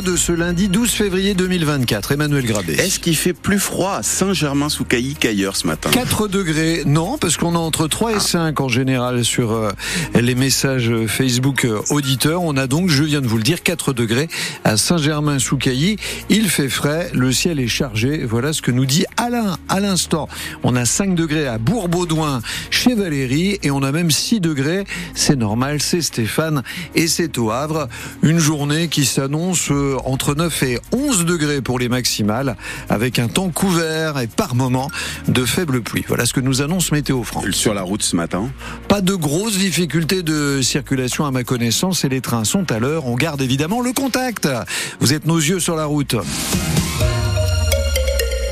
de ce lundi 12 février 2024. Emmanuel Grabé. Est-ce qu'il fait plus froid à Saint-Germain-sous-Cailly qu'ailleurs ce matin? 4 degrés, non, parce qu'on a entre 3 et 5 en général sur euh, les messages Facebook euh, auditeurs. On a donc, je viens de vous le dire, 4 degrés à Saint-Germain-sous-Cailly. Il fait frais, le ciel est chargé. Voilà ce que nous dit Alain à l'instant. On a 5 degrés à Bourg-Baudouin chez Valérie et on a même 6 degrés. C'est normal, c'est Stéphane et c'est au Havre. Une journée qui s'annonce entre 9 et 11 degrés pour les maximales, avec un temps couvert et par moments de faibles pluies. Voilà ce que nous annonce Météo France. Sur la route ce matin Pas de grosses difficultés de circulation à ma connaissance et les trains sont à l'heure. On garde évidemment le contact. Vous êtes nos yeux sur la route.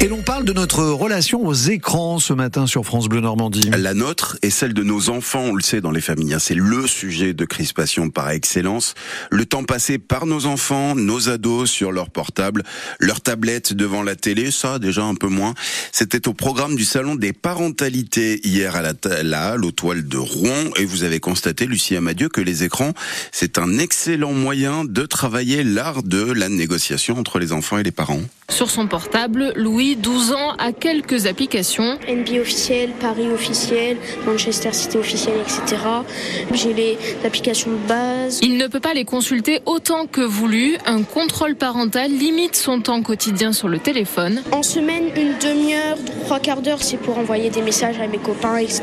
Et l'on parle de notre relation aux écrans ce matin sur France Bleu Normandie. La nôtre et celle de nos enfants, on le sait dans les familles, hein, c'est le sujet de crispation par excellence. Le temps passé par nos enfants, nos ados sur leur portable, leur tablette devant la télé, ça déjà un peu moins. C'était au programme du salon des parentalités hier à la, la Halle aux toiles de Rouen et vous avez constaté, Lucie Amadieu, que les écrans, c'est un excellent moyen de travailler l'art de la négociation entre les enfants et les parents. Sur son portable, Louis, 12 ans, a quelques applications. NBA officiel, Paris officiel, Manchester City officiel, etc. J'ai les applications de base. Il ne peut pas les consulter autant que voulu. Un contrôle parental limite son temps quotidien sur le téléphone. En semaine, une demi-heure, trois quarts d'heure, c'est pour envoyer des messages à mes copains, etc.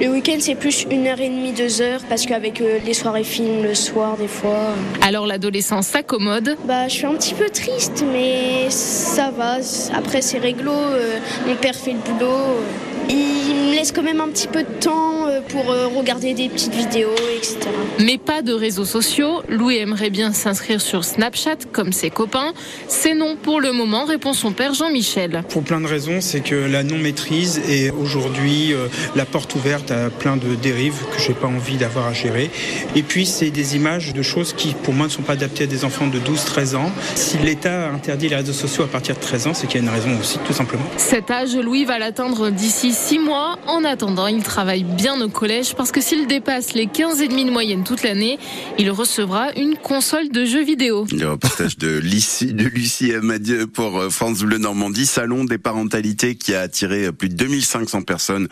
Le week-end, c'est plus une heure et demie, deux heures, parce qu'avec euh, les soirées films le soir, des fois. euh, Alors l'adolescent s'accommode. Bah, je suis un petit peu triste, mais ça va. Après, c'est réglo. euh, mon père fait le boulot. Il me laisse quand même un petit peu de temps pour euh, regarder des petites vidéos, etc. Mais pas de réseaux sociaux. Louis aimerait bien s'inscrire sur Snapchat comme ses copains. C'est non pour le moment, répond son père Jean-Michel. Pour plein de raisons, c'est que la non-maîtrise est aujourd'hui euh, la porte ouverte à plein de dérives que j'ai pas envie d'avoir à gérer. Et puis, c'est des images de choses qui, pour moi, ne sont pas adaptées à des enfants de 12-13 ans. Si l'État interdit les réseaux sociaux à partir de 13 ans, c'est qu'il y a une raison aussi, tout simplement. Cet âge, Louis va l'atteindre d'ici 6 mois. En attendant, il travaille bien au collège parce que s'il dépasse les 15,5 de moyenne toute l'année, il recevra une console de jeux vidéo. Le reportage de Lucie, de Lucie Amadieu pour euh, France Bleu Normandie, salon des parentalités qui a attiré euh, plus de 2500 personnes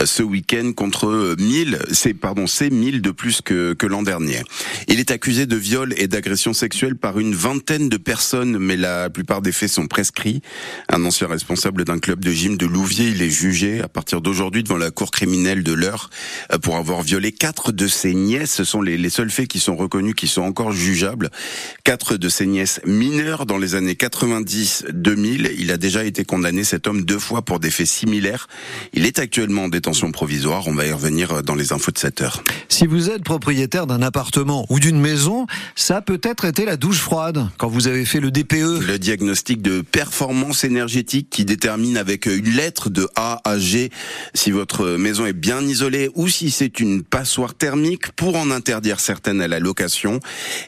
euh, ce week-end contre euh, 1000, c'est pardon, c'est 1000 de plus que, que l'an dernier. Il est accusé de viol et d'agression sexuelle par une vingtaine de personnes, mais la plupart des faits sont prescrits. Un ancien responsable d'un club de gym de Louviers, il est jugé à partir d'aujourd'hui devant la cour criminelle de l'Eure euh, pour avoir violé quatre de ses nièces. Ce sont les, les seuls faits qui sont reconnus, qui sont encore jugeables. Quatre de ses nièces mineures dans les années 90-2000. Il a déjà été condamné, cet homme, deux fois pour des faits similaires. Il est actuellement en détention provisoire. On va y revenir euh, dans les infos de 7 heures. Si vous êtes propriétaire d'un appartement ou d'une maison, ça a peut-être été la douche froide quand vous avez fait le. DPE. Le diagnostic de performance énergétique qui détermine avec une lettre de A à G si votre maison est bien isolée ou si c'est une passoire thermique pour en interdire certaines à la location,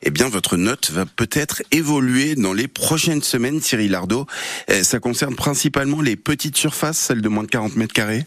eh bien votre note va peut-être évoluer dans les prochaines semaines, Cyril Ardo. Eh, Ça concerne principalement les petites surfaces, celles de moins de 40 mètres carrés?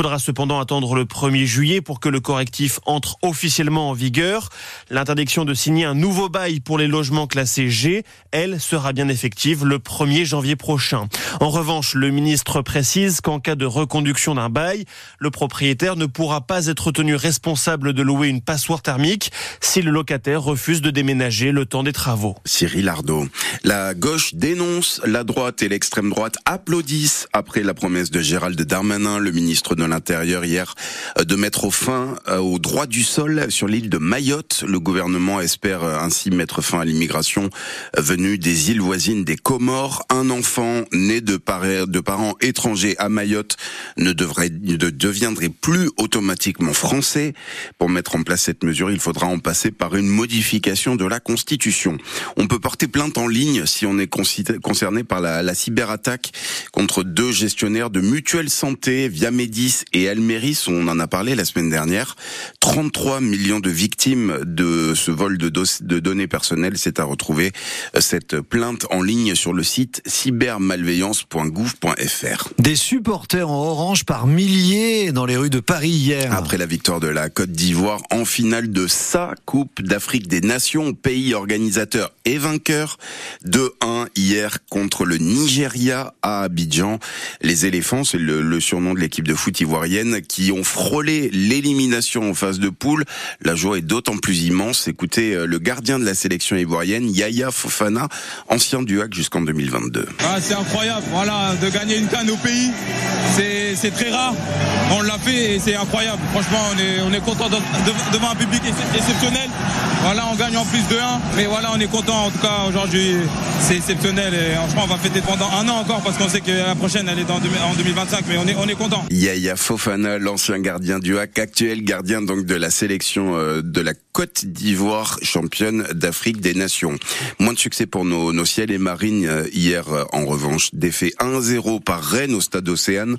faudra cependant attendre le 1er juillet pour que le correctif entre officiellement en vigueur. L'interdiction de signer un nouveau bail pour les logements classés G, elle, sera bien effective le 1er janvier prochain. En revanche, le ministre précise qu'en cas de reconduction d'un bail, le propriétaire ne pourra pas être tenu responsable de louer une passoire thermique si le locataire refuse de déménager le temps des travaux. Cyril Ardo. La gauche dénonce, la droite et l'extrême droite applaudissent après la promesse de Gérald Darmanin, le ministre de l'Intérieur hier de mettre fin au droit du sol sur l'île de Mayotte. Le gouvernement espère ainsi mettre fin à l'immigration venue des îles voisines des Comores. Un enfant né de, parents étrangers à Mayotte ne devrait ne deviendrait plus automatiquement français. Pour mettre en place cette mesure, il faudra en passer par une modification de la Constitution. On peut porter plainte en ligne si on est concerné par la, la cyberattaque contre deux gestionnaires de mutuelle santé, Et Almeris. On en a parlé la semaine dernière. 33 millions de victimes de ce vol de, de données personnelles. C'est à retrouver euh, cette plainte en ligne sur le site cybermalveillance.gouv.fr. Des supporters en orange par milliers dans les rues de Paris hier. Après la victoire de la Côte d'Ivoire en finale de sa Coupe d'Afrique des Nations, pays organisateur et vainqueur, 2-1 hier contre le Nigeria à Abidjan. Les éléphants, c'est le, surnom de l'équipe de foot ivoirienne, qui ont frôlé l'élimination en phase de poule. La joie est d'autant plus immense. Écoutez euh, le gardien de la sélection ivoirienne, Yaya Fofana, ancien du HAC jusqu'en 2022. Ah, c'est incroyable, voilà, de gagner une canne au pays, très rare. On l'a fait et c'est incroyable. Franchement, on est, on est content devant un public exceptionnel. Voilà, on gagne en plus de 1. Mais voilà, on est content en tout cas aujourd'hui. C'est exceptionnel et franchement, on va fêter pendant un an encore parce qu'on sait que la prochaine, elle est en 2025. Mais on est, on est content. Yaya Fofana, l'ancien gardien du HAC, actuel gardien donc de la sélection euh, de la Côte d'Ivoire, championne d'Afrique des Nations. Moins de succès pour nos, nos ciels et marines euh, hier euh, en revanche. Défait 1-0 par Rennes au stade Océane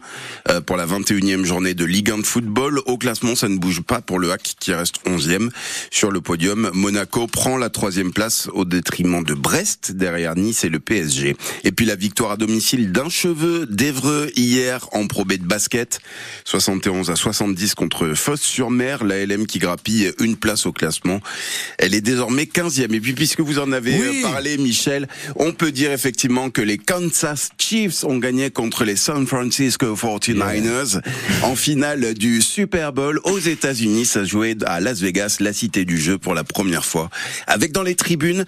pour la 21e journée de Ligue 1 de football. Au classement, ça ne bouge pas pour le HAC qui reste 11e sur le podium. Monaco prend la troisième place au détriment de Brest, derrière Nice et le PSG. Et puis la victoire à domicile d'un cheveu d'Evreux hier en Pro de basket, 71 à 70 contre Fosse-sur-Mer, la LM qui grappille une place au classement. Elle est désormais 15e. Et puis puisque vous en avez euh, parlé, Michel, on peut dire effectivement que les Kansas Chiefs ont gagné contre les San Francisco 49ers en finale du Super Bowl aux États-Unis. Ça jouait à Las Vegas, la cité du jeu pour la première fois, avec dans les tribunes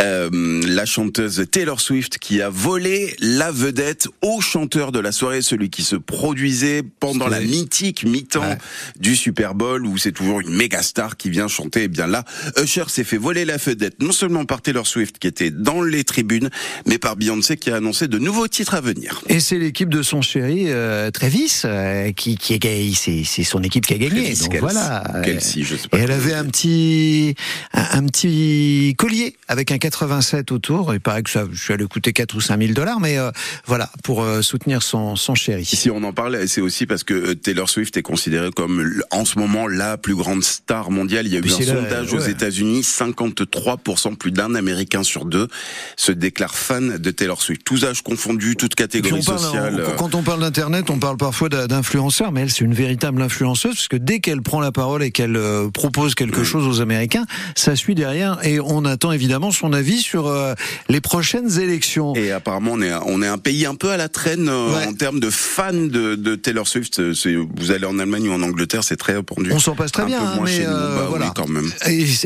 euh, la chanteuse Taylor Swift qui a volé la vedette au chanteur de la soirée, celui qui se produisait pendant la mythique mi-temps du Super Bowl où c'est toujours une méga star qui vient chanter. Et eh bien là, Usher s'est fait voler la vedette non seulement par Taylor Swift qui était dans les tribunes, mais par Beyoncé qui a annoncé de nouveaux titres à venir. Et c'est l'équipe de son chéri euh, Travis euh, qui, qui c'est son équipe qui a gagné. Donc voilà. Kelsey, je sais pas et elle avait un petit un, petit collier avec un 87 autour. Il paraît que ça, je suis allé coûter 4 ou 5 000 dollars, mais euh, voilà pour euh, soutenir son son chéri. Si on en parle, c'est aussi parce que Taylor Swift est considérée comme en ce moment la plus grande star mondiale. Il y a eu un sondage aux États-Unis, 53% plus d'un Américain sur deux se déclare fan de Taylor Swift. Tous âges confondus, toutes catégories sociales. quand on parle d'internet, on parle parfois d'influenceurs, mais elle c'est une véritable influenceuse parce que dès qu'elle prend la parole et qu'elle propose quelque chose aux Américains, ça suit derrière et on attend évidemment son avis sur euh, les prochaines élections. Et apparemment, on est, on est un pays un peu à la traîne euh, en termes de fans de, de Taylor Swift. Vous allez en Allemagne ou en Angleterre, c'est très répandu. On s'en passe très bien, hein, mais euh, bah voilà. quand même.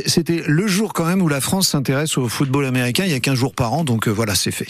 C'était le jour quand même où la France s'intéresse au football américain. Il y a qu'un jour par an, donc voilà, c'est fait.